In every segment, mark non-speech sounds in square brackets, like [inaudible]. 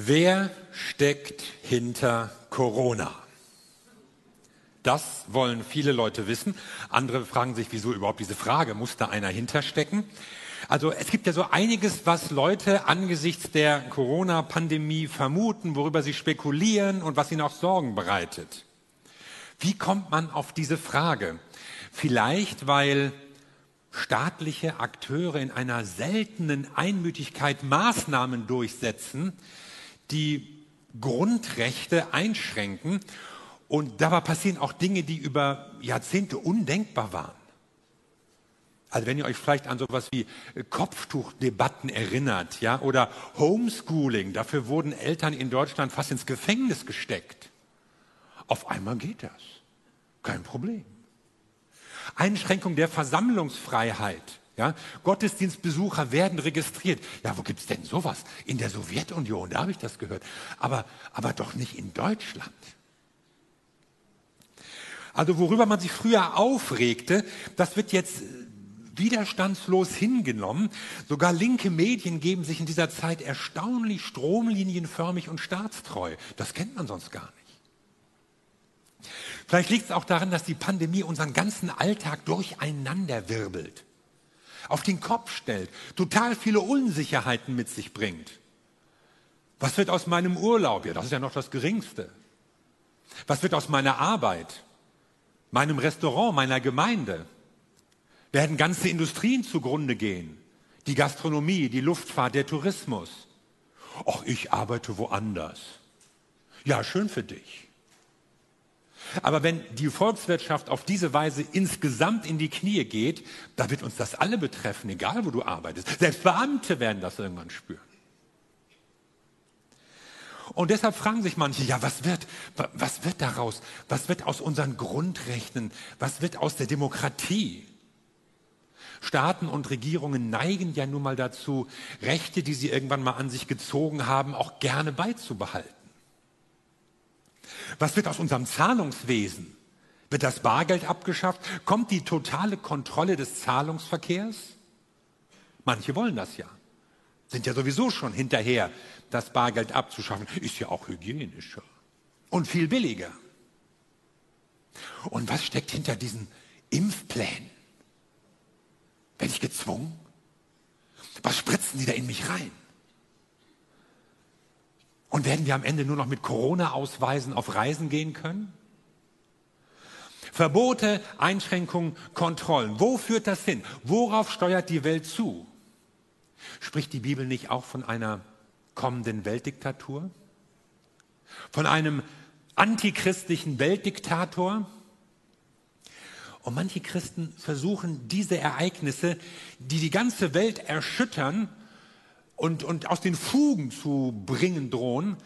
Wer steckt hinter Corona? Das wollen viele Leute wissen. Andere fragen sich, wieso überhaupt diese Frage? Muss da einer hinterstecken? Also es gibt ja so einiges, was Leute angesichts der Corona-Pandemie vermuten, worüber sie spekulieren und was ihnen auch Sorgen bereitet. Wie kommt man auf diese Frage? Vielleicht, weil staatliche Akteure in einer seltenen Einmütigkeit Maßnahmen durchsetzen, die Grundrechte einschränken. Und dabei passieren auch Dinge, die über Jahrzehnte undenkbar waren. Also wenn ihr euch vielleicht an sowas wie Kopftuchdebatten erinnert, ja, oder Homeschooling, dafür wurden Eltern in Deutschland fast ins Gefängnis gesteckt. Auf einmal geht das. Kein Problem. Einschränkung der Versammlungsfreiheit. Ja, Gottesdienstbesucher werden registriert. Ja, wo gibt's denn sowas? In der Sowjetunion, da habe ich das gehört. Aber, aber doch nicht in Deutschland. Also worüber man sich früher aufregte, das wird jetzt widerstandslos hingenommen. Sogar linke Medien geben sich in dieser Zeit erstaunlich stromlinienförmig und staatstreu. Das kennt man sonst gar nicht. Vielleicht liegt es auch daran, dass die Pandemie unseren ganzen Alltag durcheinander wirbelt auf den Kopf stellt, total viele Unsicherheiten mit sich bringt. Was wird aus meinem Urlaub? Ja, das ist ja noch das Geringste. Was wird aus meiner Arbeit, meinem Restaurant, meiner Gemeinde? Werden ganze Industrien zugrunde gehen? Die Gastronomie, die Luftfahrt, der Tourismus. Ach, ich arbeite woanders. Ja, schön für dich. Aber wenn die Volkswirtschaft auf diese Weise insgesamt in die Knie geht, da wird uns das alle betreffen, egal wo du arbeitest. Selbst Beamte werden das irgendwann spüren. Und deshalb fragen sich manche, ja, was wird, was wird daraus? Was wird aus unseren Grundrechten? Was wird aus der Demokratie? Staaten und Regierungen neigen ja nun mal dazu, Rechte, die sie irgendwann mal an sich gezogen haben, auch gerne beizubehalten. Was wird aus unserem Zahlungswesen? Wird das Bargeld abgeschafft? Kommt die totale Kontrolle des Zahlungsverkehrs? Manche wollen das ja. Sind ja sowieso schon hinterher, das Bargeld abzuschaffen. Ist ja auch hygienischer und viel billiger. Und was steckt hinter diesen Impfplänen? Werde ich gezwungen? Was spritzen die da in mich rein? Und werden wir am Ende nur noch mit Corona-Ausweisen auf Reisen gehen können? Verbote, Einschränkungen, Kontrollen. Wo führt das hin? Worauf steuert die Welt zu? Spricht die Bibel nicht auch von einer kommenden Weltdiktatur? Von einem antichristlichen Weltdiktator? Und manche Christen versuchen diese Ereignisse, die die ganze Welt erschüttern, und, und aus den Fugen zu bringen drohen,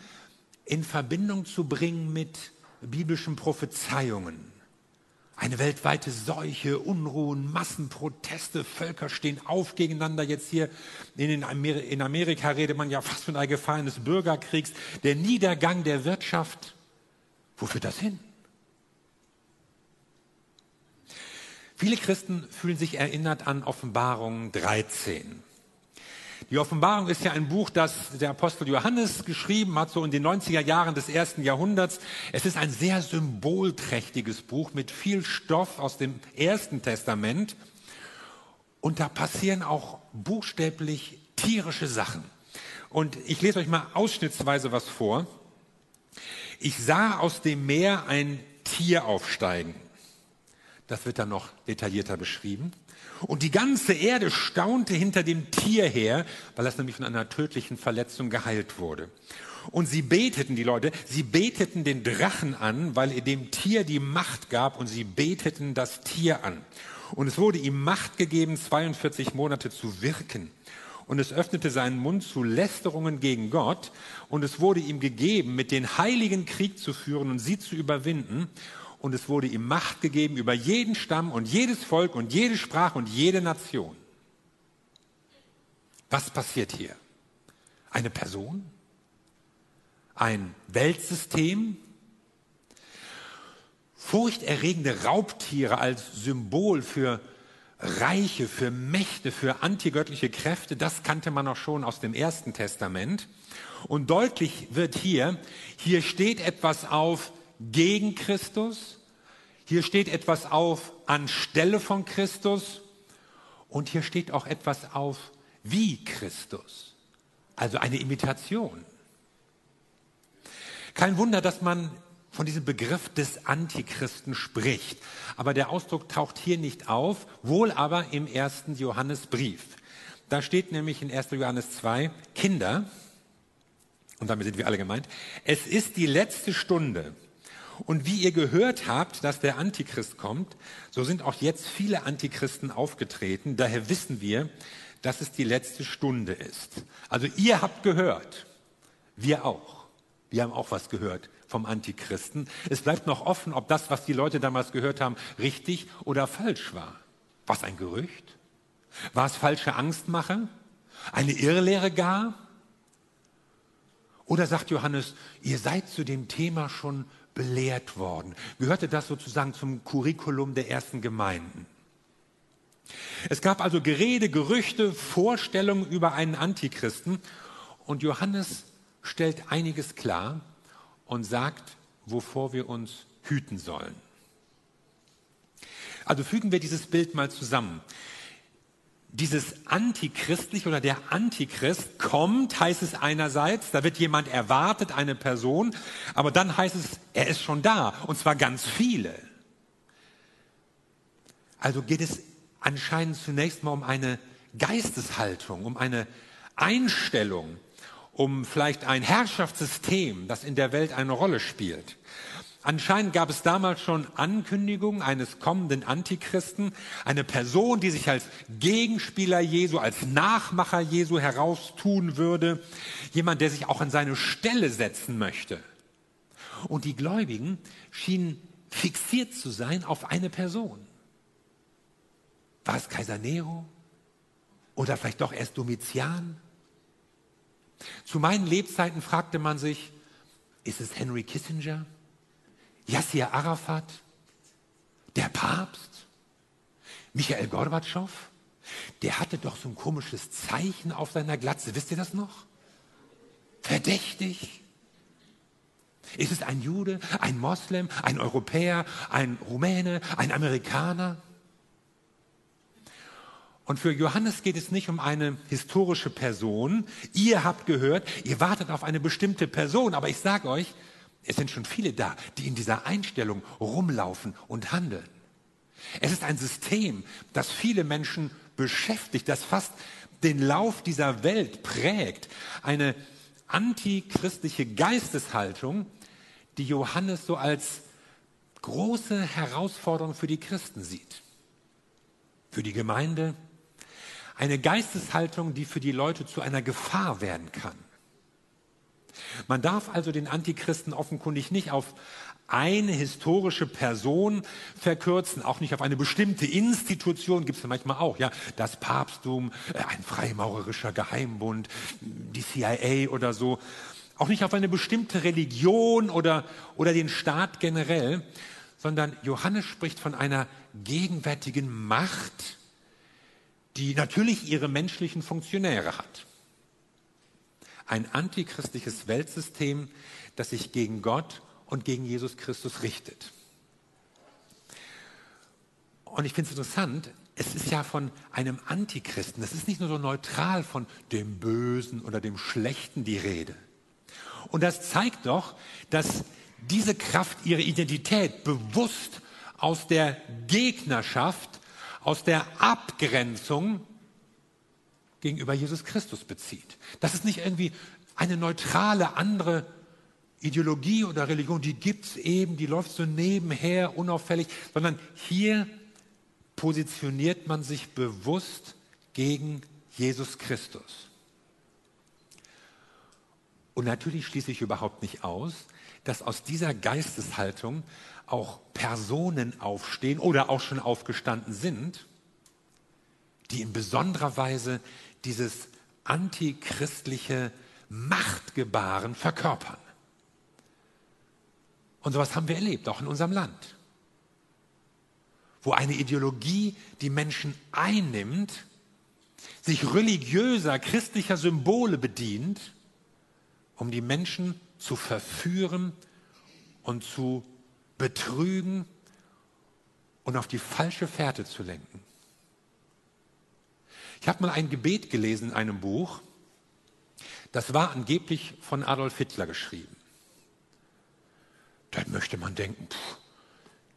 in Verbindung zu bringen mit biblischen Prophezeiungen. Eine weltweite Seuche, Unruhen, Massenproteste, Völker stehen auf gegeneinander. Jetzt hier in, Amer in Amerika redet man ja fast von einer Gefahr eines Bürgerkriegs. Der Niedergang der Wirtschaft. Wo führt das hin? Viele Christen fühlen sich erinnert an Offenbarung 13. Die Offenbarung ist ja ein Buch, das der Apostel Johannes geschrieben hat, so in den 90er Jahren des ersten Jahrhunderts. Es ist ein sehr symbolträchtiges Buch mit viel Stoff aus dem ersten Testament. Und da passieren auch buchstäblich tierische Sachen. Und ich lese euch mal ausschnittsweise was vor. Ich sah aus dem Meer ein Tier aufsteigen. Das wird dann noch detaillierter beschrieben. Und die ganze Erde staunte hinter dem Tier her, weil es nämlich von einer tödlichen Verletzung geheilt wurde. Und sie beteten, die Leute, sie beteten den Drachen an, weil er dem Tier die Macht gab und sie beteten das Tier an. Und es wurde ihm Macht gegeben, 42 Monate zu wirken. Und es öffnete seinen Mund zu Lästerungen gegen Gott. Und es wurde ihm gegeben, mit den Heiligen Krieg zu führen und sie zu überwinden und es wurde ihm Macht gegeben über jeden Stamm und jedes Volk und jede Sprache und jede Nation. Was passiert hier? Eine Person? Ein Weltsystem? Furchterregende Raubtiere als Symbol für Reiche, für Mächte, für antigöttliche Kräfte, das kannte man auch schon aus dem Ersten Testament. Und deutlich wird hier, hier steht etwas auf gegen Christus, hier steht etwas auf anstelle von Christus und hier steht auch etwas auf wie Christus, also eine Imitation. Kein Wunder, dass man von diesem Begriff des Antichristen spricht. Aber der Ausdruck taucht hier nicht auf, wohl aber im ersten Johannesbrief. Da steht nämlich in 1. Johannes 2, Kinder, und damit sind wir alle gemeint, es ist die letzte Stunde. Und wie ihr gehört habt, dass der Antichrist kommt, so sind auch jetzt viele Antichristen aufgetreten. Daher wissen wir, dass es die letzte Stunde ist. Also ihr habt gehört, wir auch. Wir haben auch was gehört vom Antichristen. Es bleibt noch offen, ob das, was die Leute damals gehört haben, richtig oder falsch war. War es ein Gerücht? War es falsche Angstmache? Eine Irrlehre gar? Oder sagt Johannes, ihr seid zu dem Thema schon belehrt worden? Gehörte das sozusagen zum Curriculum der ersten Gemeinden? Es gab also Gerede, Gerüchte, Vorstellungen über einen Antichristen und Johannes stellt einiges klar und sagt, wovor wir uns hüten sollen. Also fügen wir dieses Bild mal zusammen. Dieses Antichristlich oder der Antichrist kommt, heißt es einerseits, da wird jemand erwartet, eine Person, aber dann heißt es, er ist schon da, und zwar ganz viele. Also geht es anscheinend zunächst mal um eine Geisteshaltung, um eine Einstellung, um vielleicht ein Herrschaftssystem, das in der Welt eine Rolle spielt. Anscheinend gab es damals schon Ankündigungen eines kommenden Antichristen, eine Person, die sich als Gegenspieler Jesu, als Nachmacher Jesu heraustun würde, jemand, der sich auch an seine Stelle setzen möchte. Und die Gläubigen schienen fixiert zu sein auf eine Person. War es Kaiser Nero? Oder vielleicht doch erst Domitian? Zu meinen Lebzeiten fragte man sich, ist es Henry Kissinger? Yassir Arafat? Der Papst? Michael Gorbatschow? Der hatte doch so ein komisches Zeichen auf seiner Glatze. Wisst ihr das noch? Verdächtig. Ist es ein Jude, ein Moslem, ein Europäer, ein Rumäne, ein Amerikaner? Und für Johannes geht es nicht um eine historische Person. Ihr habt gehört, ihr wartet auf eine bestimmte Person. Aber ich sage euch, es sind schon viele da, die in dieser Einstellung rumlaufen und handeln. Es ist ein System, das viele Menschen beschäftigt, das fast den Lauf dieser Welt prägt. Eine antichristliche Geisteshaltung, die Johannes so als große Herausforderung für die Christen sieht. Für die Gemeinde, eine Geisteshaltung, die für die Leute zu einer Gefahr werden kann. Man darf also den Antichristen offenkundig nicht auf eine historische Person verkürzen, auch nicht auf eine bestimmte Institution, gibt es ja manchmal auch, ja, das Papsttum, äh, ein freimaurerischer Geheimbund, die CIA oder so, auch nicht auf eine bestimmte Religion oder, oder den Staat generell, sondern Johannes spricht von einer gegenwärtigen Macht, die natürlich ihre menschlichen Funktionäre hat. Ein antichristliches Weltsystem, das sich gegen Gott und gegen Jesus Christus richtet. Und ich finde es interessant, es ist ja von einem Antichristen, das ist nicht nur so neutral von dem Bösen oder dem Schlechten die Rede. Und das zeigt doch, dass diese Kraft ihre Identität bewusst aus der Gegnerschaft aus der Abgrenzung gegenüber Jesus Christus bezieht. Das ist nicht irgendwie eine neutrale andere Ideologie oder Religion, die gibt es eben, die läuft so nebenher, unauffällig, sondern hier positioniert man sich bewusst gegen Jesus Christus. Und natürlich schließe ich überhaupt nicht aus, dass aus dieser Geisteshaltung auch Personen aufstehen oder auch schon aufgestanden sind, die in besonderer Weise dieses antichristliche Machtgebaren verkörpern. Und sowas haben wir erlebt, auch in unserem Land. wo eine Ideologie die Menschen einnimmt, sich religiöser, christlicher Symbole bedient, um die Menschen zu verführen und zu betrügen und auf die falsche Fährte zu lenken. Ich habe mal ein Gebet gelesen in einem Buch, das war angeblich von Adolf Hitler geschrieben. Dann möchte man denken, pff,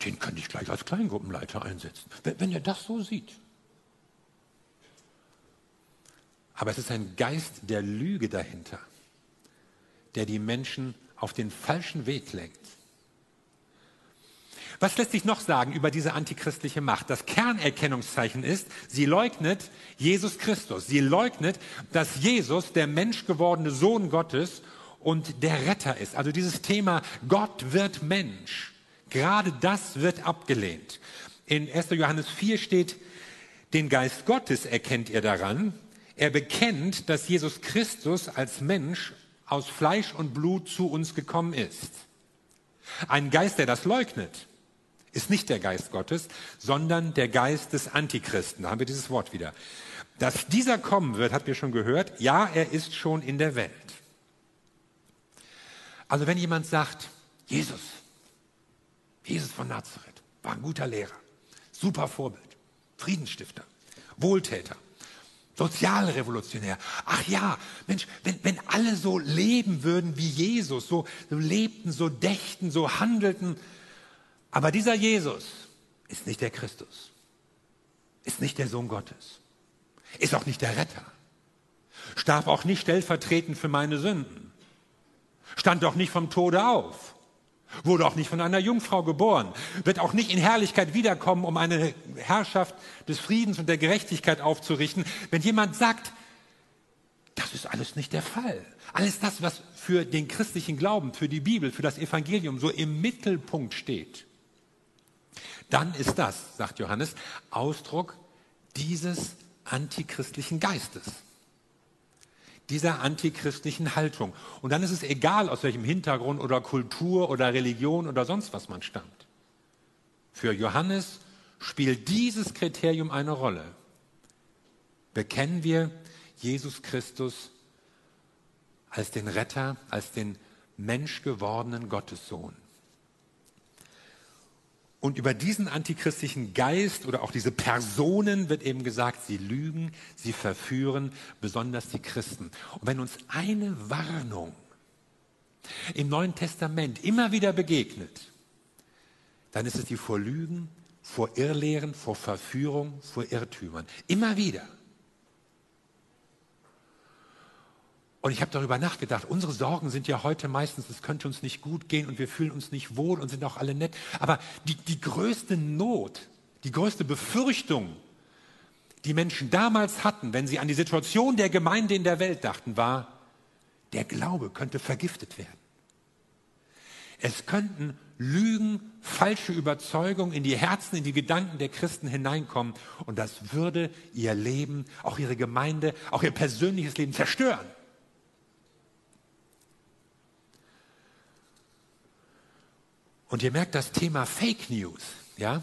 den könnte ich gleich als Kleingruppenleiter einsetzen, wenn, wenn er das so sieht. Aber es ist ein Geist der Lüge dahinter, der die Menschen auf den falschen Weg lenkt. Was lässt sich noch sagen über diese antichristliche Macht? Das Kernerkennungszeichen ist, sie leugnet Jesus Christus. Sie leugnet, dass Jesus der menschgewordene Sohn Gottes und der Retter ist. Also dieses Thema Gott wird Mensch. Gerade das wird abgelehnt. In 1. Johannes 4 steht, den Geist Gottes erkennt ihr daran. Er bekennt, dass Jesus Christus als Mensch aus Fleisch und Blut zu uns gekommen ist. Ein Geist, der das leugnet, ist nicht der Geist Gottes, sondern der Geist des Antichristen. Da haben wir dieses Wort wieder. Dass dieser kommen wird, habt ihr schon gehört. Ja, er ist schon in der Welt. Also wenn jemand sagt, Jesus, Jesus von Nazareth, war ein guter Lehrer, super Vorbild, Friedensstifter, Wohltäter, Sozialrevolutionär. Ach ja, Mensch, wenn, wenn alle so leben würden wie Jesus, so, so lebten, so dächten, so handelten, aber dieser Jesus ist nicht der Christus, ist nicht der Sohn Gottes, ist auch nicht der Retter, starb auch nicht stellvertretend für meine Sünden, stand doch nicht vom Tode auf, wurde auch nicht von einer Jungfrau geboren, wird auch nicht in Herrlichkeit wiederkommen, um eine Herrschaft des Friedens und der Gerechtigkeit aufzurichten. Wenn jemand sagt, das ist alles nicht der Fall. Alles das, was für den christlichen Glauben, für die Bibel, für das Evangelium so im Mittelpunkt steht, dann ist das, sagt Johannes, Ausdruck dieses antichristlichen Geistes, dieser antichristlichen Haltung. Und dann ist es egal, aus welchem Hintergrund oder Kultur oder Religion oder sonst was man stammt. Für Johannes spielt dieses Kriterium eine Rolle. Bekennen wir Jesus Christus als den Retter, als den menschgewordenen Gottessohn. Und über diesen antichristlichen Geist oder auch diese Personen wird eben gesagt, sie lügen, sie verführen, besonders die Christen. Und wenn uns eine Warnung im Neuen Testament immer wieder begegnet, dann ist es die vor Lügen, vor Irrlehren, vor Verführung, vor Irrtümern. Immer wieder. Und ich habe darüber nachgedacht, unsere Sorgen sind ja heute meistens, es könnte uns nicht gut gehen und wir fühlen uns nicht wohl und sind auch alle nett. Aber die, die größte Not, die größte Befürchtung, die Menschen damals hatten, wenn sie an die Situation der Gemeinde in der Welt dachten, war, der Glaube könnte vergiftet werden. Es könnten Lügen, falsche Überzeugungen in die Herzen, in die Gedanken der Christen hineinkommen und das würde ihr Leben, auch ihre Gemeinde, auch ihr persönliches Leben zerstören. Und ihr merkt das Thema Fake News, ja?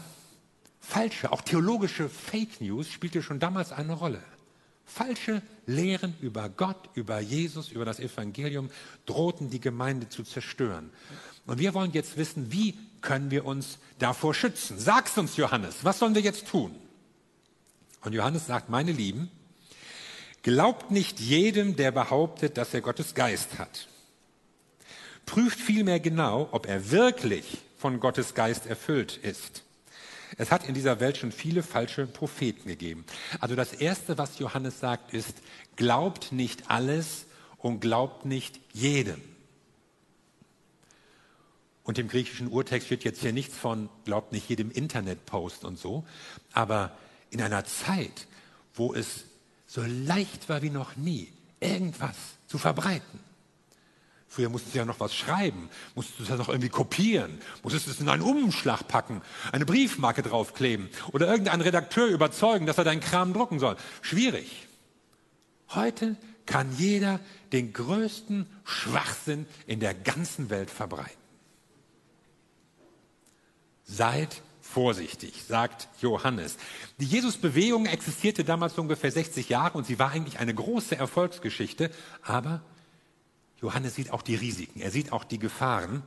Falsche, auch theologische Fake News spielte schon damals eine Rolle. Falsche Lehren über Gott, über Jesus, über das Evangelium drohten die Gemeinde zu zerstören. Und wir wollen jetzt wissen, wie können wir uns davor schützen? Sag's uns, Johannes, was sollen wir jetzt tun? Und Johannes sagt, meine Lieben, glaubt nicht jedem, der behauptet, dass er Gottes Geist hat. Prüft vielmehr genau, ob er wirklich von Gottes Geist erfüllt ist. Es hat in dieser Welt schon viele falsche Propheten gegeben. Also das Erste, was Johannes sagt, ist, glaubt nicht alles und glaubt nicht jedem. Und im griechischen Urtext wird jetzt hier nichts von, glaubt nicht jedem Internetpost und so, aber in einer Zeit, wo es so leicht war wie noch nie, irgendwas zu verbreiten, Früher musstest du ja noch was schreiben, musstest du das noch irgendwie kopieren, musstest es in einen Umschlag packen, eine Briefmarke draufkleben oder irgendeinen Redakteur überzeugen, dass er deinen Kram drucken soll. Schwierig. Heute kann jeder den größten Schwachsinn in der ganzen Welt verbreiten. Seid vorsichtig, sagt Johannes. Die Jesus-Bewegung existierte damals ungefähr 60 Jahre und sie war eigentlich eine große Erfolgsgeschichte, aber Johannes sieht auch die Risiken, er sieht auch die Gefahren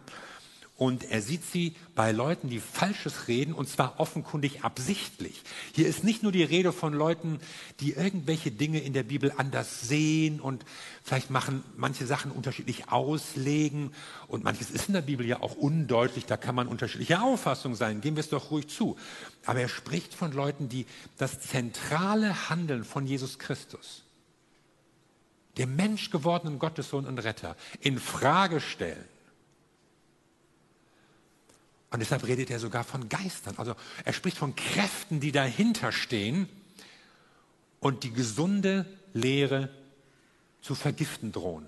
und er sieht sie bei Leuten, die Falsches reden, und zwar offenkundig absichtlich. Hier ist nicht nur die Rede von Leuten, die irgendwelche Dinge in der Bibel anders sehen und vielleicht machen manche Sachen unterschiedlich auslegen und manches ist in der Bibel ja auch undeutlich, da kann man unterschiedlicher Auffassung sein, geben wir es doch ruhig zu. Aber er spricht von Leuten, die das zentrale Handeln von Jesus Christus, dem Mensch gewordenen Gottessohn und Retter, in Frage stellen und deshalb redet er sogar von Geistern. Also er spricht von Kräften, die dahinter stehen und die gesunde Lehre zu vergiften drohen.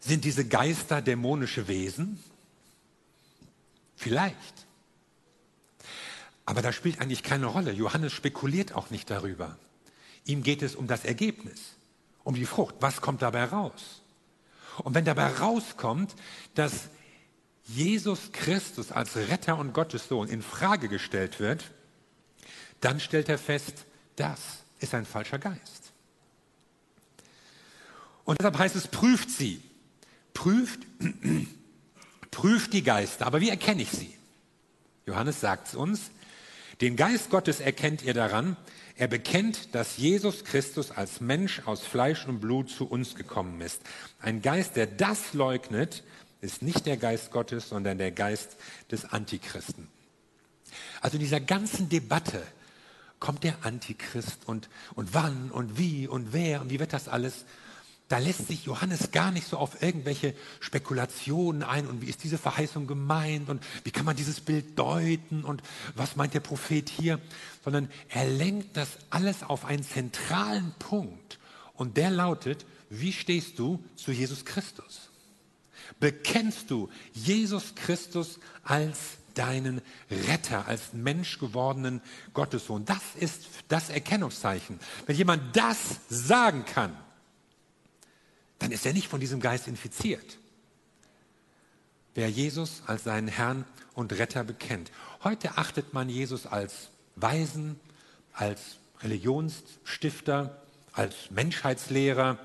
Sind diese Geister dämonische Wesen? Vielleicht. Aber das spielt eigentlich keine Rolle. Johannes spekuliert auch nicht darüber. Ihm geht es um das Ergebnis, um die Frucht. Was kommt dabei raus? Und wenn dabei rauskommt, dass Jesus Christus als Retter und Gottessohn in Frage gestellt wird, dann stellt er fest, das ist ein falscher Geist. Und deshalb heißt es, prüft sie. Prüft, [clears throat] prüft die Geister. Aber wie erkenne ich sie? Johannes sagt es uns. Den Geist Gottes erkennt ihr daran, er bekennt, dass Jesus Christus als Mensch aus Fleisch und Blut zu uns gekommen ist. Ein Geist, der das leugnet, ist nicht der Geist Gottes, sondern der Geist des Antichristen. Also in dieser ganzen Debatte kommt der Antichrist und, und wann und wie und wer und wie wird das alles? Da lässt sich Johannes gar nicht so auf irgendwelche Spekulationen ein und wie ist diese Verheißung gemeint und wie kann man dieses Bild deuten und was meint der Prophet hier, sondern er lenkt das alles auf einen zentralen Punkt und der lautet, wie stehst du zu Jesus Christus? bekennst du Jesus Christus als deinen Retter, als menschgewordenen Gottessohn. Das ist das Erkennungszeichen. Wenn jemand das sagen kann, dann ist er nicht von diesem Geist infiziert. Wer Jesus als seinen Herrn und Retter bekennt. Heute achtet man Jesus als Weisen, als Religionsstifter, als Menschheitslehrer,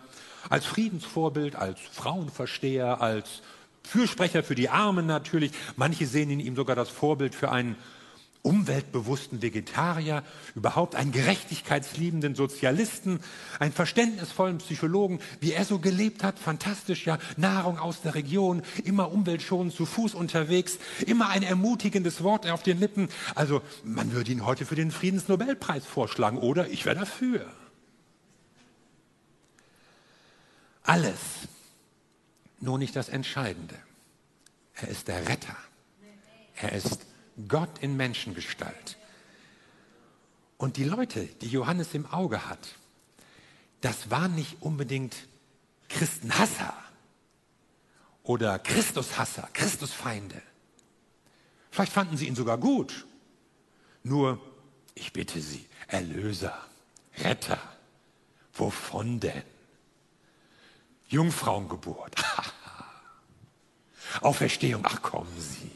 als Friedensvorbild, als Frauenversteher, als Fürsprecher für die Armen natürlich. Manche sehen in ihm sogar das Vorbild für einen umweltbewussten Vegetarier, überhaupt einen gerechtigkeitsliebenden Sozialisten, einen verständnisvollen Psychologen, wie er so gelebt hat, fantastisch, ja, Nahrung aus der Region, immer umweltschonend zu Fuß unterwegs, immer ein ermutigendes Wort auf den Lippen. Also man würde ihn heute für den Friedensnobelpreis vorschlagen, oder? Ich wäre dafür. alles, nur nicht das Entscheidende. Er ist der Retter. Er ist Gott in Menschengestalt. Und die Leute, die Johannes im Auge hat, das waren nicht unbedingt Christenhasser oder Christushasser, Christusfeinde. Vielleicht fanden sie ihn sogar gut. Nur, ich bitte Sie, Erlöser, Retter, wovon denn? Jungfrauengeburt. [laughs] Auferstehung, ach kommen Sie.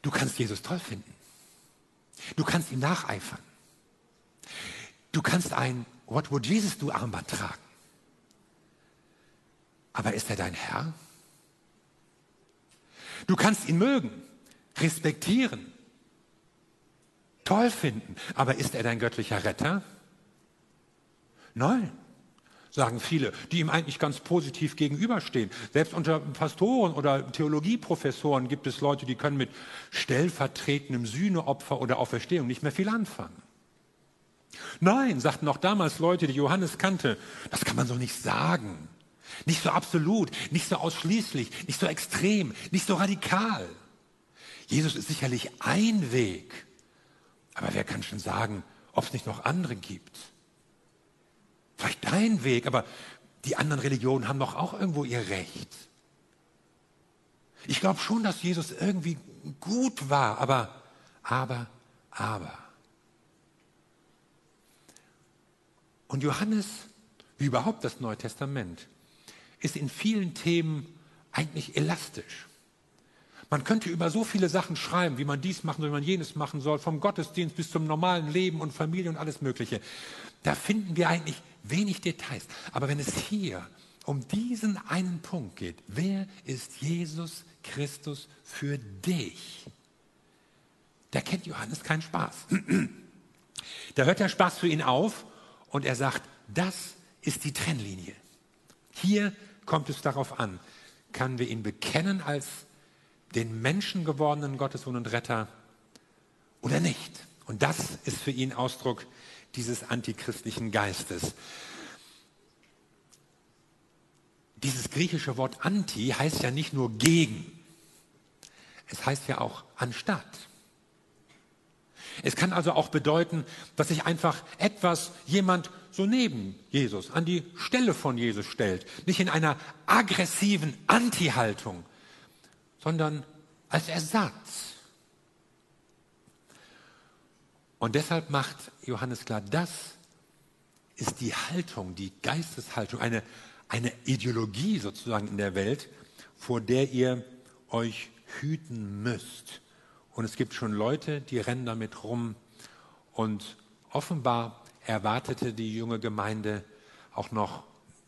Du kannst Jesus toll finden. Du kannst ihm nacheifern. Du kannst ein What would Jesus do Armband tragen. Aber ist er dein Herr? Du kannst ihn mögen, respektieren, toll finden. Aber ist er dein göttlicher Retter? Nein sagen viele, die ihm eigentlich ganz positiv gegenüberstehen. Selbst unter Pastoren oder Theologieprofessoren gibt es Leute, die können mit stellvertretendem Sühneopfer oder Auferstehung nicht mehr viel anfangen. Nein, sagten auch damals Leute, die Johannes kannte, das kann man so nicht sagen. Nicht so absolut, nicht so ausschließlich, nicht so extrem, nicht so radikal. Jesus ist sicherlich ein Weg, aber wer kann schon sagen, ob es nicht noch andere gibt? Vielleicht dein Weg, aber die anderen Religionen haben doch auch irgendwo ihr Recht. Ich glaube schon, dass Jesus irgendwie gut war, aber, aber, aber. Und Johannes, wie überhaupt das Neue Testament, ist in vielen Themen eigentlich elastisch. Man könnte über so viele Sachen schreiben, wie man dies machen soll, wie man jenes machen soll, vom Gottesdienst bis zum normalen Leben und Familie und alles Mögliche. Da finden wir eigentlich wenig Details. Aber wenn es hier um diesen einen Punkt geht, wer ist Jesus Christus für dich? Da kennt Johannes keinen Spaß. [clears throat] Da hört der Spaß für ihn auf und er sagt, das ist die Trennlinie. Hier kommt es darauf an, kann wir ihn bekennen als den menschengewordenen Gottessohn und Retter oder nicht. Und das ist für ihn Ausdruck dieses antichristlichen Geistes. Dieses griechische Wort anti heißt ja nicht nur gegen, es heißt ja auch anstatt. Es kann also auch bedeuten, dass sich einfach etwas jemand so neben Jesus, an die Stelle von Jesus stellt. Nicht in einer aggressiven Anti-Haltung, sondern als Ersatz. Und deshalb macht Johannes klar, das ist die Haltung, die Geisteshaltung, eine, eine Ideologie sozusagen in der Welt, vor der ihr euch hüten müsst. Und es gibt schon Leute, die rennen damit rum. Und offenbar erwartete die junge Gemeinde auch noch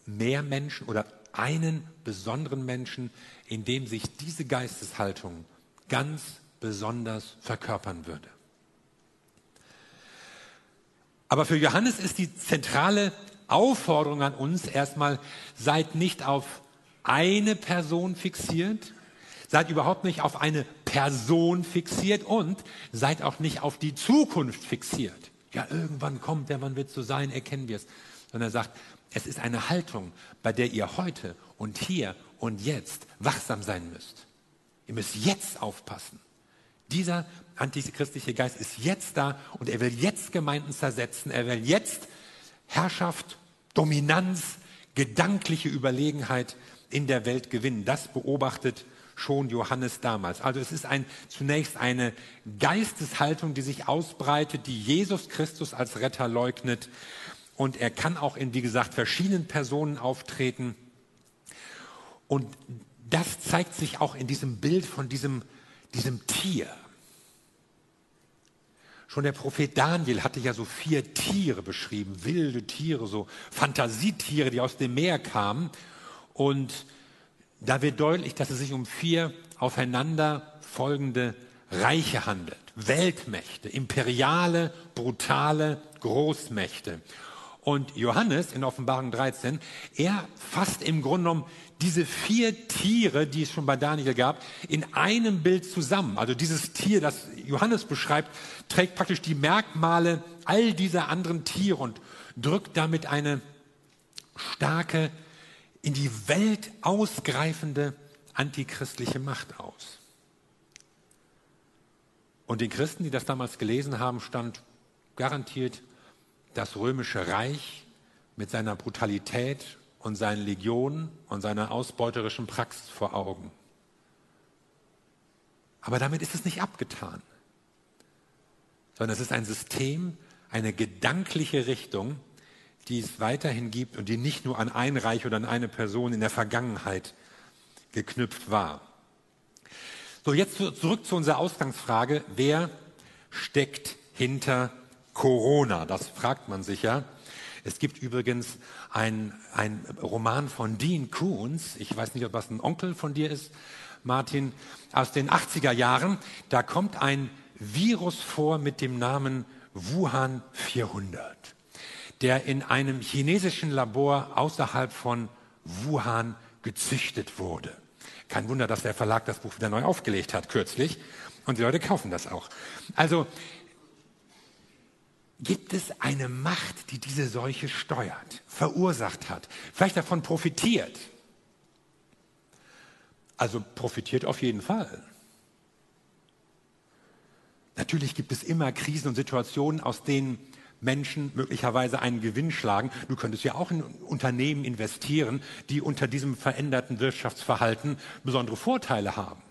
mehr Menschen oder einen besonderen Menschen, in dem sich diese Geisteshaltung ganz besonders verkörpern würde. Aber für Johannes ist die zentrale Aufforderung an uns erstmal, seid nicht auf eine Person fixiert, seid überhaupt nicht auf eine Person fixiert und seid auch nicht auf die Zukunft fixiert. Ja, irgendwann kommt der, wann wird so sein, erkennen wir es. Sondern er sagt, es ist eine Haltung, bei der ihr heute und hier und jetzt wachsam sein müsst. Ihr müsst jetzt aufpassen. Dieser antichristliche Geist ist jetzt da und er will jetzt Gemeinden zersetzen. Er will jetzt Herrschaft, Dominanz, gedankliche Überlegenheit in der Welt gewinnen. Das beobachtet schon Johannes damals. Also es ist ein, zunächst eine Geisteshaltung, die sich ausbreitet, die Jesus Christus als Retter leugnet. Und er kann auch in, wie gesagt, verschiedenen Personen auftreten. Und das zeigt sich auch in diesem Bild von diesem, diesem Tier. Schon der Prophet Daniel hatte ja so vier Tiere beschrieben, wilde Tiere, so Fantasietiere, die aus dem Meer kamen. Und da wird deutlich, dass es sich um vier aufeinander folgende Reiche handelt. Weltmächte, imperiale, brutale Großmächte. Und Johannes in Offenbarung 13, er fasst im Grunde genommen diese vier Tiere, die es schon bei Daniel gab, in einem Bild zusammen. Also dieses Tier, das Johannes beschreibt, trägt praktisch die Merkmale all dieser anderen Tiere und drückt damit eine starke in die Welt ausgreifende antichristliche Macht aus. Und den Christen, die das damals gelesen haben, stand garantiert das römische Reich mit seiner Brutalität und seinen Legionen und seiner ausbeuterischen Praxis vor Augen. Aber damit ist es nicht abgetan, sondern es ist ein System, eine gedankliche Richtung, die es weiterhin gibt und die nicht nur an ein Reich oder an eine Person in der Vergangenheit geknüpft war. So, jetzt zurück zu unserer Ausgangsfrage. Wer steckt hinter Corona? Das fragt man sich ja. Es gibt übrigens ein, ein Roman von Dean Koons. Ich weiß nicht, ob das ein Onkel von dir ist, Martin, aus den 80er Jahren. Da kommt ein Virus vor mit dem Namen Wuhan 400 der in einem chinesischen Labor außerhalb von Wuhan gezüchtet wurde. Kein Wunder, dass der Verlag das Buch wieder neu aufgelegt hat kürzlich und die Leute kaufen das auch. Also gibt es eine Macht, die diese Seuche steuert, verursacht hat, vielleicht davon profitiert. Also profitiert auf jeden Fall. Natürlich gibt es immer Krisen und Situationen, aus denen Menschen möglicherweise einen Gewinn schlagen. Du könntest ja auch in Unternehmen investieren, die unter diesem veränderten Wirtschaftsverhalten besondere Vorteile haben.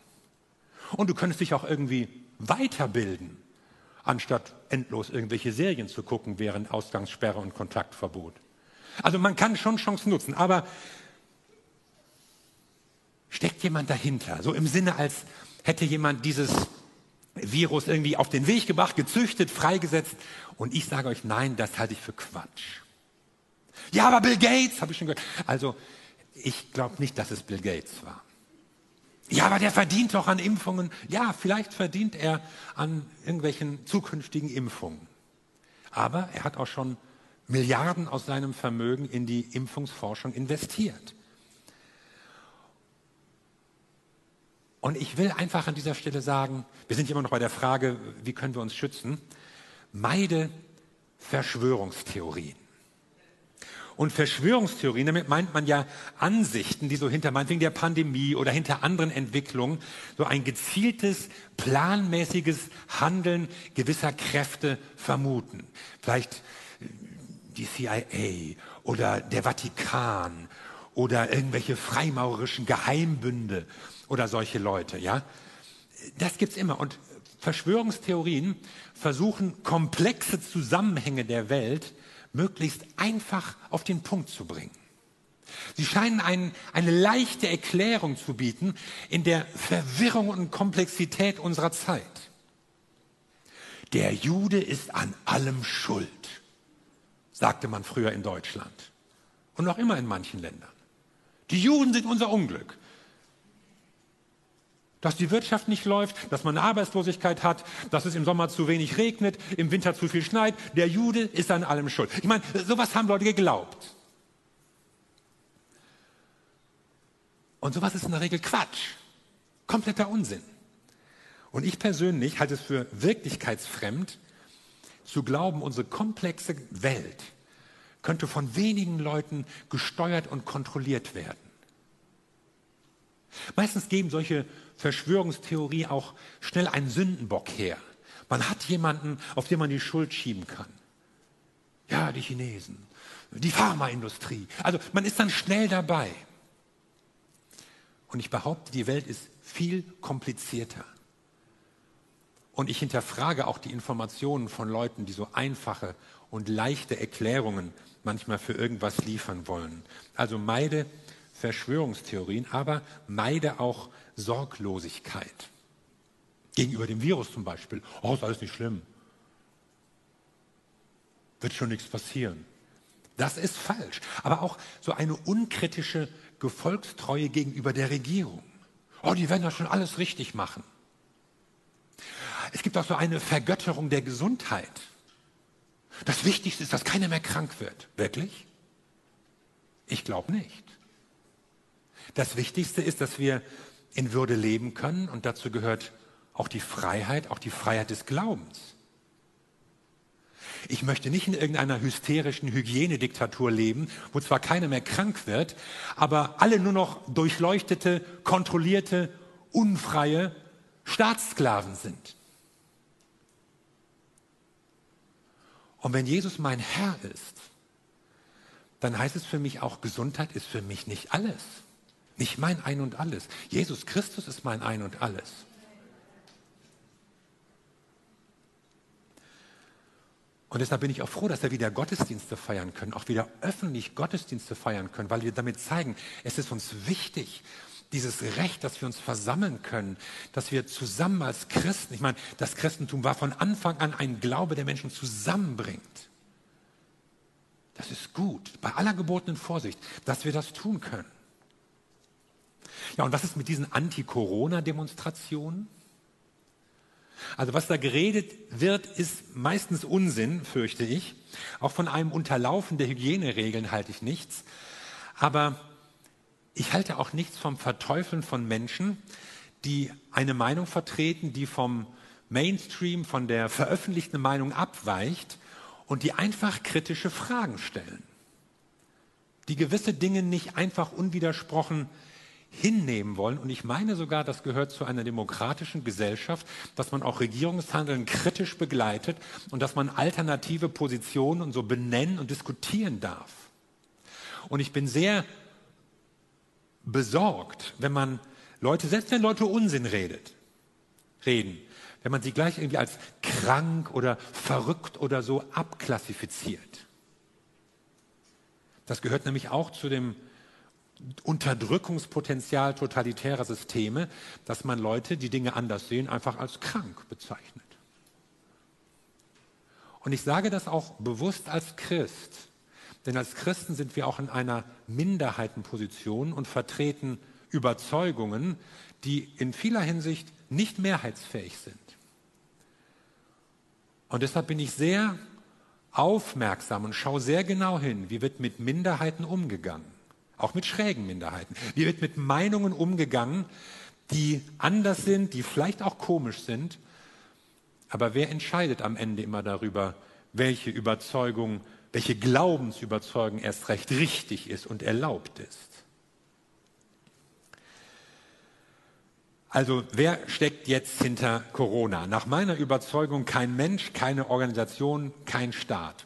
Und du könntest dich auch irgendwie weiterbilden, anstatt endlos irgendwelche Serien zu gucken während Ausgangssperre und Kontaktverbot. Also man kann schon Chancen nutzen, aber steckt jemand dahinter? So im Sinne als hätte jemand dieses Virus irgendwie auf den Weg gebracht, gezüchtet, freigesetzt. Und ich sage euch, nein, das halte ich für Quatsch. Ja, aber Bill Gates, habe ich schon gehört. Also, ich glaube nicht, dass es Bill Gates war. Ja, aber der verdient doch an Impfungen. Ja, vielleicht verdient er an irgendwelchen zukünftigen Impfungen. Aber er hat auch schon Milliarden aus seinem Vermögen in die Impfungsforschung investiert. Und ich will einfach an dieser Stelle sagen, wir sind immer noch bei der Frage, wie können wir uns schützen? Meide Verschwörungstheorien. Und Verschwörungstheorien, damit meint man ja Ansichten, die so hinter meinetwegen der Pandemie oder hinter anderen Entwicklungen so ein gezieltes, planmäßiges Handeln gewisser Kräfte vermuten. Vielleicht die CIA oder der Vatikan oder irgendwelche freimaurerischen Geheimbünde oder solche Leute, ja. Das gibt's immer. Und Verschwörungstheorien versuchen, komplexe Zusammenhänge der Welt möglichst einfach auf den Punkt zu bringen. Sie scheinen ein, eine leichte Erklärung zu bieten in der Verwirrung und Komplexität unserer Zeit. Der Jude ist an allem schuld, sagte man früher in Deutschland und noch immer in manchen Ländern. Die Juden sind unser Unglück dass die Wirtschaft nicht läuft, dass man Arbeitslosigkeit hat, dass es im Sommer zu wenig regnet, im Winter zu viel schneit. Der Jude ist an allem schuld. Ich meine, sowas haben Leute geglaubt. Und sowas ist in der Regel Quatsch. Kompletter Unsinn. Und ich persönlich halte es für wirklichkeitsfremd, zu glauben, unsere komplexe Welt könnte von wenigen Leuten gesteuert und kontrolliert werden. Meistens geben solche Verschwörungstheorie auch schnell einen Sündenbock her. Man hat jemanden, auf den man die Schuld schieben kann. Ja, die Chinesen, die Pharmaindustrie. Also man ist dann schnell dabei. Und ich behaupte, die Welt ist viel komplizierter. Und ich hinterfrage auch die Informationen von Leuten, die so einfache und leichte Erklärungen manchmal für irgendwas liefern wollen. Also meide Verschwörungstheorien, aber meide auch Sorglosigkeit. Gegenüber dem Virus zum Beispiel. Oh, ist alles nicht schlimm. Wird schon nichts passieren. Das ist falsch. Aber auch so eine unkritische Gefolgstreue gegenüber der Regierung. Oh, die werden das schon alles richtig machen. Es gibt auch so eine Vergötterung der Gesundheit. Das Wichtigste ist, dass keiner mehr krank wird. Wirklich? Ich glaube nicht. Das Wichtigste ist, dass wir in Würde leben können und dazu gehört auch die Freiheit, auch die Freiheit des Glaubens. Ich möchte nicht in irgendeiner hysterischen Hygienediktatur leben, wo zwar keiner mehr krank wird, aber alle nur noch durchleuchtete, kontrollierte, unfreie Staatssklaven sind. Und wenn Jesus mein Herr ist, dann heißt es für mich auch, Gesundheit ist für mich nicht alles. Nicht mein Ein und alles. Jesus Christus ist mein Ein und alles. Und deshalb bin ich auch froh, dass wir wieder Gottesdienste feiern können, auch wieder öffentlich Gottesdienste feiern können, weil wir damit zeigen, es ist uns wichtig, dieses Recht, dass wir uns versammeln können, dass wir zusammen als Christen, ich meine, das Christentum war von Anfang an ein Glaube, der Menschen zusammenbringt. Das ist gut, bei aller gebotenen Vorsicht, dass wir das tun können. Ja, und was ist mit diesen Anti-Corona-Demonstrationen? Also was da geredet wird, ist meistens Unsinn, fürchte ich. Auch von einem Unterlaufen der Hygieneregeln halte ich nichts. Aber ich halte auch nichts vom Verteufeln von Menschen, die eine Meinung vertreten, die vom Mainstream, von der veröffentlichten Meinung abweicht und die einfach kritische Fragen stellen. Die gewisse Dinge nicht einfach unwidersprochen hinnehmen wollen. Und ich meine sogar, das gehört zu einer demokratischen Gesellschaft, dass man auch Regierungshandeln kritisch begleitet und dass man alternative Positionen und so benennen und diskutieren darf. Und ich bin sehr besorgt, wenn man Leute, selbst wenn Leute Unsinn redet, reden, wenn man sie gleich irgendwie als krank oder verrückt oder so abklassifiziert. Das gehört nämlich auch zu dem Unterdrückungspotenzial totalitärer Systeme, dass man Leute, die Dinge anders sehen, einfach als krank bezeichnet. Und ich sage das auch bewusst als Christ, denn als Christen sind wir auch in einer Minderheitenposition und vertreten Überzeugungen, die in vieler Hinsicht nicht mehrheitsfähig sind. Und deshalb bin ich sehr aufmerksam und schaue sehr genau hin, wie wird mit Minderheiten umgegangen, auch mit schrägen Minderheiten. Wie wird mit Meinungen umgegangen, die anders sind, die vielleicht auch komisch sind. Aber wer entscheidet am Ende immer darüber, welche Überzeugung, welche Glaubensüberzeugung erst recht richtig ist und erlaubt ist? Also wer steckt jetzt hinter Corona? Nach meiner Überzeugung kein Mensch, keine Organisation, kein Staat.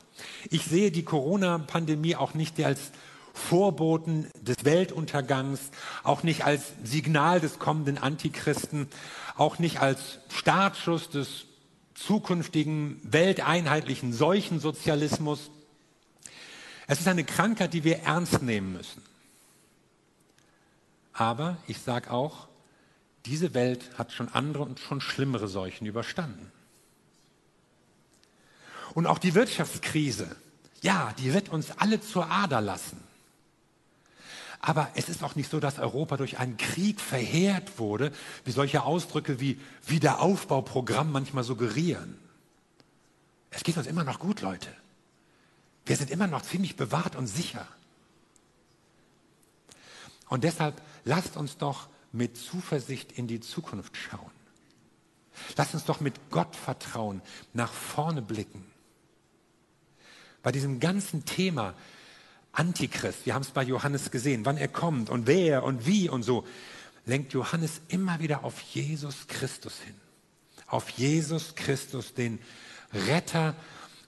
Ich sehe die Corona-Pandemie auch nicht als Vorboten des Weltuntergangs, auch nicht als Signal des kommenden Antichristen, auch nicht als Startschuss des zukünftigen welteinheitlichen Seuchensozialismus. Es ist eine Krankheit, die wir ernst nehmen müssen. Aber ich sage auch, diese Welt hat schon andere und schon schlimmere Seuchen überstanden. Und auch die Wirtschaftskrise, ja, die wird uns alle zur Ader lassen. Aber es ist auch nicht so, dass Europa durch einen Krieg verheert wurde, wie solche Ausdrücke wie Wiederaufbauprogramm manchmal suggerieren. Es geht uns immer noch gut, Leute. Wir sind immer noch ziemlich bewahrt und sicher. Und deshalb lasst uns doch mit Zuversicht in die Zukunft schauen. Lass uns doch mit Gott vertrauen, nach vorne blicken. Bei diesem ganzen Thema Antichrist, wir haben es bei Johannes gesehen, wann er kommt und wer und wie und so, lenkt Johannes immer wieder auf Jesus Christus hin. Auf Jesus Christus, den Retter.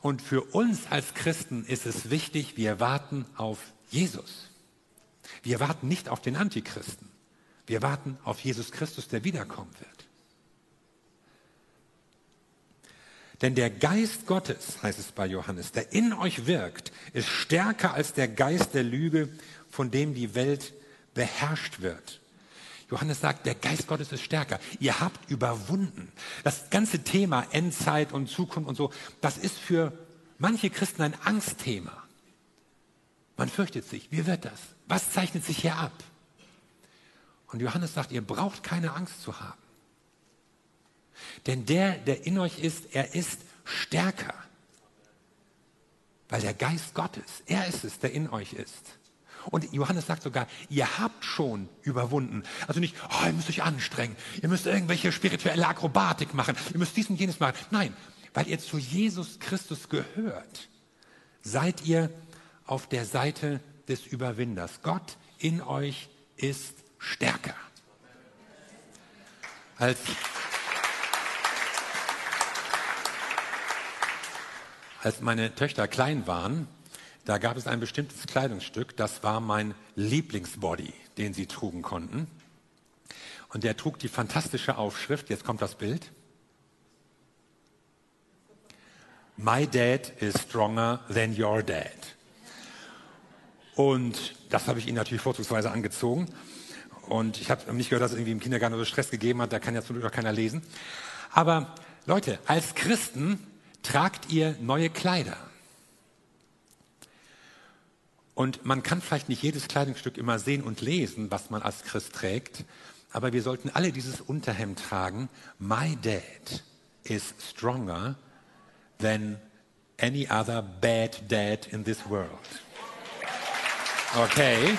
Und für uns als Christen ist es wichtig, wir warten auf Jesus. Wir warten nicht auf den Antichristen. Wir warten auf Jesus Christus, der wiederkommen wird. Denn der Geist Gottes, heißt es bei Johannes, der in euch wirkt, ist stärker als der Geist der Lüge, von dem die Welt beherrscht wird. Johannes sagt, der Geist Gottes ist stärker. Ihr habt überwunden. Das ganze Thema Endzeit und Zukunft und so, das ist für manche Christen ein Angstthema. Man fürchtet sich. Wie wird das? Was zeichnet sich hier ab? Und Johannes sagt, ihr braucht keine Angst zu haben. Denn der, der in euch ist, er ist stärker. Weil der Geist Gottes, er ist es, der in euch ist. Und Johannes sagt sogar, ihr habt schon überwunden. Also nicht, oh, ihr müsst euch anstrengen, ihr müsst irgendwelche spirituelle Akrobatik machen, ihr müsst dies und jenes machen. Nein, weil ihr zu Jesus Christus gehört, seid ihr auf der Seite des Überwinders. Gott in euch ist stärker. Als, als meine Töchter klein waren, da gab es ein bestimmtes Kleidungsstück, das war mein Lieblingsbody, den sie trugen konnten. Und der trug die fantastische Aufschrift, jetzt kommt das Bild. My dad is stronger than your dad. Und das habe ich ihnen natürlich vorzugsweise angezogen. Und ich habe nicht gehört, dass es irgendwie im Kindergarten so Stress gegeben hat, da kann ja zum Glück auch keiner lesen. Aber Leute, als Christen tragt ihr neue Kleider. Und man kann vielleicht nicht jedes Kleidungsstück immer sehen und lesen, was man als Christ trägt, aber wir sollten alle dieses Unterhemd tragen. My dad is stronger than any other bad dad in this world. Okay.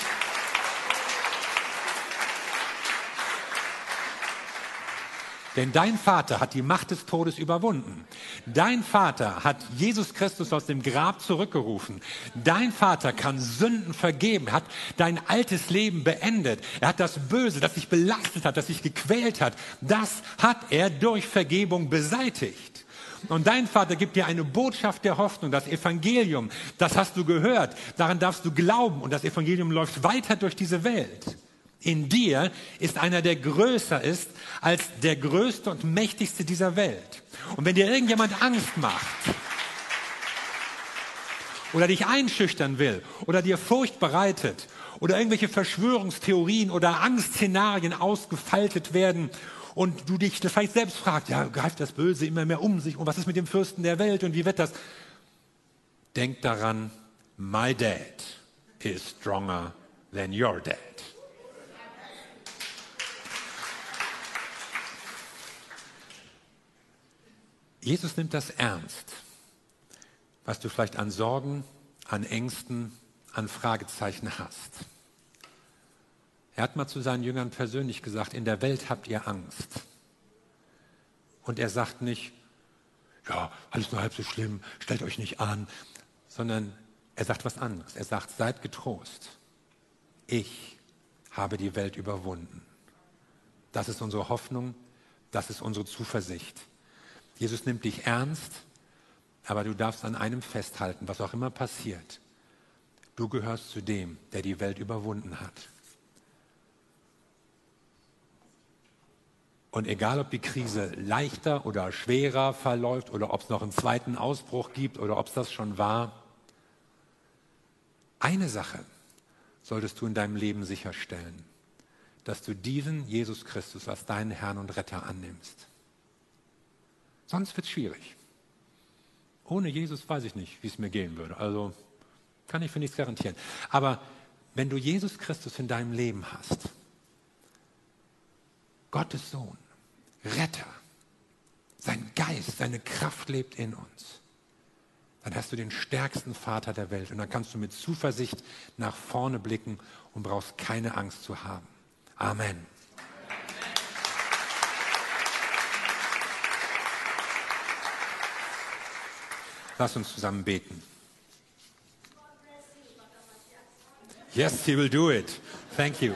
Denn dein Vater hat die Macht des Todes überwunden. Dein Vater hat Jesus Christus aus dem Grab zurückgerufen. Dein Vater kann Sünden vergeben, hat dein altes Leben beendet. Er hat das Böse, das dich belastet hat, das dich gequält hat, das hat er durch Vergebung beseitigt. Und dein Vater gibt dir eine Botschaft der Hoffnung, das Evangelium, das hast du gehört, daran darfst du glauben und das Evangelium läuft weiter durch diese Welt in dir ist einer, der größer ist als der größte und mächtigste dieser Welt. Und wenn dir irgendjemand Angst macht oder dich einschüchtern will oder dir Furcht bereitet oder irgendwelche Verschwörungstheorien oder Angstszenarien ausgefaltet werden und du dich vielleicht selbst fragst, ja, greift das Böse immer mehr um sich und was ist mit dem Fürsten der Welt und wie wird das? Denk daran, my dad is stronger than your dad. Jesus nimmt das ernst, was du vielleicht an Sorgen, an Ängsten, an Fragezeichen hast. Er hat mal zu seinen Jüngern persönlich gesagt, in der Welt habt ihr Angst. Und er sagt nicht, ja, alles nur halb so schlimm, stellt euch nicht an, sondern er sagt was anderes. Er sagt, seid getrost. Ich habe die Welt überwunden. Das ist unsere Hoffnung, das ist unsere Zuversicht. Jesus nimmt dich ernst, aber du darfst an einem festhalten, was auch immer passiert. Du gehörst zu dem, der die Welt überwunden hat. Und egal, ob die Krise leichter oder schwerer verläuft oder ob es noch einen zweiten Ausbruch gibt oder ob es das schon war, eine Sache solltest du in deinem Leben sicherstellen, dass du diesen Jesus Christus als deinen Herrn und Retter annimmst. Sonst wird es schwierig. Ohne Jesus weiß ich nicht, wie es mir gehen würde. Also kann ich für nichts garantieren. Aber wenn du Jesus Christus in deinem Leben hast, Gottes Sohn, Retter, sein Geist, seine Kraft lebt in uns, dann hast du den stärksten Vater der Welt und dann kannst du mit Zuversicht nach vorne blicken und brauchst keine Angst zu haben. Amen. Lass uns zusammen beten. Yes, he will do it. Thank you.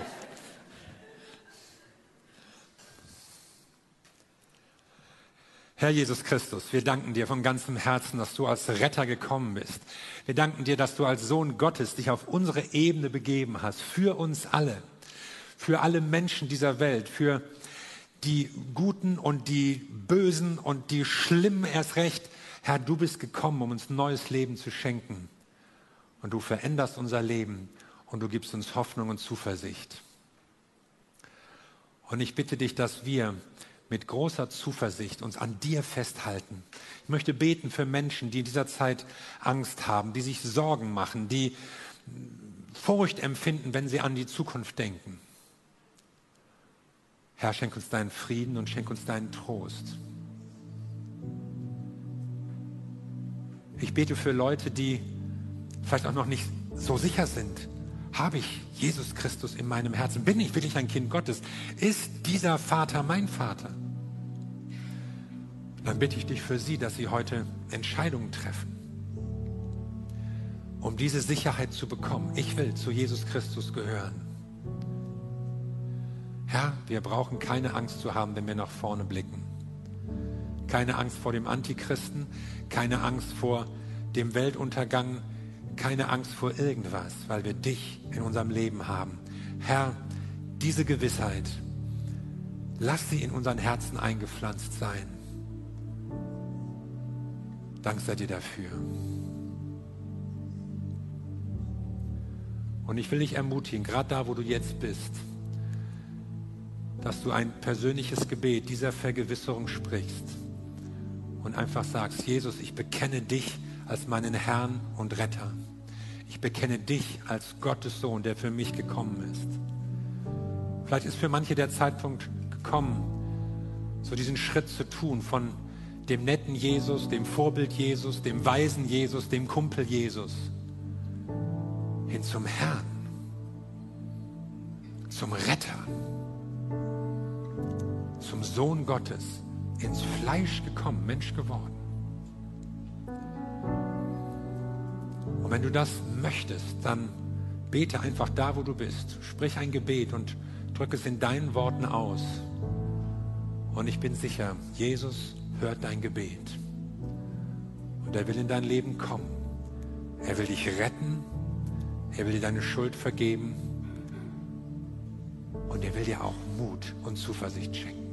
Herr Jesus Christus, wir danken dir von ganzem Herzen, dass du als Retter gekommen bist. Wir danken dir, dass du als Sohn Gottes dich auf unsere Ebene begeben hast, für uns alle, für alle Menschen dieser Welt, für die Guten und die Bösen und die Schlimmen erst recht, Herr, du bist gekommen, um uns neues Leben zu schenken. Und du veränderst unser Leben und du gibst uns Hoffnung und Zuversicht. Und ich bitte dich, dass wir mit großer Zuversicht uns an dir festhalten. Ich möchte beten für Menschen, die in dieser Zeit Angst haben, die sich Sorgen machen, die Furcht empfinden, wenn sie an die Zukunft denken. Herr, schenk uns deinen Frieden und schenk uns deinen Trost. Ich bete für Leute, die vielleicht auch noch nicht so sicher sind. Habe ich Jesus Christus in meinem Herzen? Bin ich wirklich ein Kind Gottes? Ist dieser Vater mein Vater? Dann bitte ich dich für sie, dass sie heute Entscheidungen treffen, um diese Sicherheit zu bekommen. Ich will zu Jesus Christus gehören. Herr, wir brauchen keine Angst zu haben, wenn wir nach vorne blicken. Keine Angst vor dem Antichristen, keine Angst vor dem Weltuntergang, keine Angst vor irgendwas, weil wir dich in unserem Leben haben. Herr, diese Gewissheit, lass sie in unseren Herzen eingepflanzt sein. Dank sei dir dafür. Und ich will dich ermutigen, gerade da, wo du jetzt bist, dass du ein persönliches Gebet dieser Vergewisserung sprichst und einfach sagst, Jesus, ich bekenne dich als meinen Herrn und Retter. Ich bekenne dich als Gottes Sohn, der für mich gekommen ist. Vielleicht ist für manche der Zeitpunkt gekommen, so diesen Schritt zu tun von dem netten Jesus, dem Vorbild Jesus, dem weisen Jesus, dem Kumpel Jesus hin zum Herrn, zum Retter, zum Sohn Gottes, ins Fleisch gekommen, Mensch geworden. Und wenn du das möchtest, dann bete einfach da, wo du bist. Sprich ein Gebet und drück es in deinen Worten aus. Und ich bin sicher, Jesus hört dein Gebet. Und er will in dein Leben kommen. Er will dich retten. Er will dir deine Schuld vergeben. Und er will dir auch Mut und Zuversicht schenken.